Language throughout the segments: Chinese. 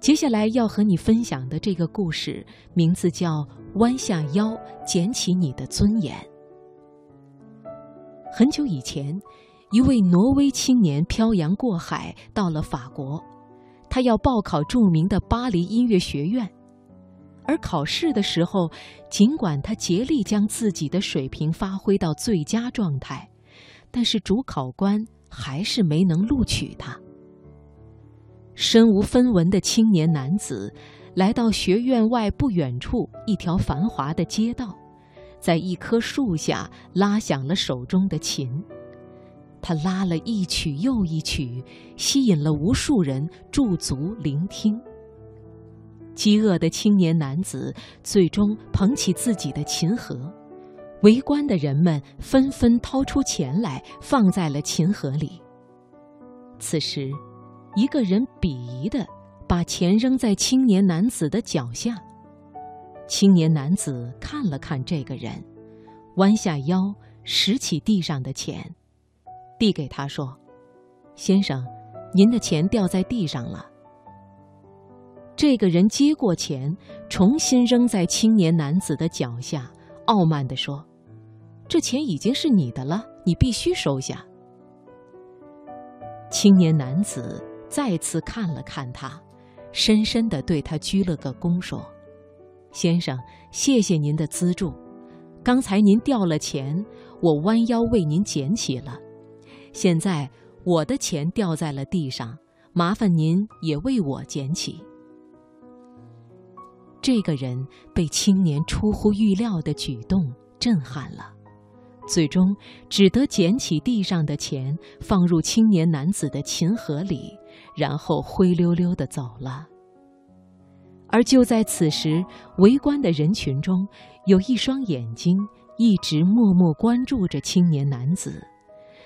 接下来要和你分享的这个故事，名字叫《弯下腰捡起你的尊严》。很久以前，一位挪威青年漂洋过海到了法国，他要报考著名的巴黎音乐学院。而考试的时候，尽管他竭力将自己的水平发挥到最佳状态，但是主考官还是没能录取他。身无分文的青年男子来到学院外不远处一条繁华的街道，在一棵树下拉响了手中的琴。他拉了一曲又一曲，吸引了无数人驻足聆听。饥饿的青年男子最终捧起自己的琴盒，围观的人们纷纷掏出钱来放在了琴盒里。此时，一个人鄙夷的把钱扔在青年男子的脚下。青年男子看了看这个人，弯下腰拾起地上的钱，递给他说：“先生，您的钱掉在地上了。”这个人接过钱，重新扔在青年男子的脚下，傲慢地说：“这钱已经是你的了，你必须收下。”青年男子再次看了看他，深深地对他鞠了个躬，说：“先生，谢谢您的资助。刚才您掉了钱，我弯腰为您捡起了。现在我的钱掉在了地上，麻烦您也为我捡起。”这个人被青年出乎预料的举动震撼了，最终只得捡起地上的钱，放入青年男子的琴盒里，然后灰溜溜地走了。而就在此时，围观的人群中有一双眼睛一直默默关注着青年男子，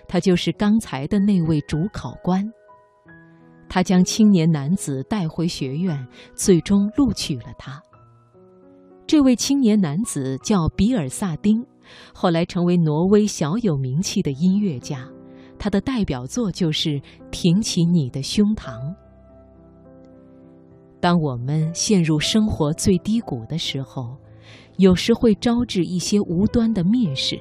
他就是刚才的那位主考官。他将青年男子带回学院，最终录取了他。这位青年男子叫比尔萨丁，后来成为挪威小有名气的音乐家。他的代表作就是《挺起你的胸膛》。当我们陷入生活最低谷的时候，有时会招致一些无端的蔑视；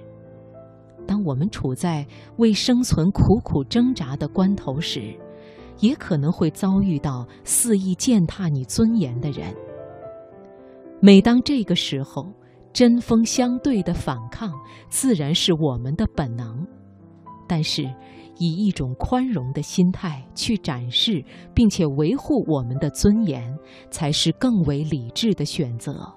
当我们处在为生存苦苦挣扎的关头时，也可能会遭遇到肆意践踏你尊严的人。每当这个时候，针锋相对的反抗自然是我们的本能，但是以一种宽容的心态去展示并且维护我们的尊严，才是更为理智的选择。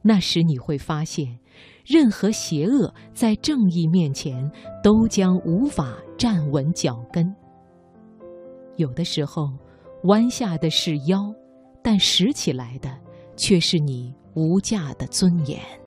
那时你会发现，任何邪恶在正义面前都将无法站稳脚跟。有的时候，弯下的是腰，但拾起来的。却是你无价的尊严。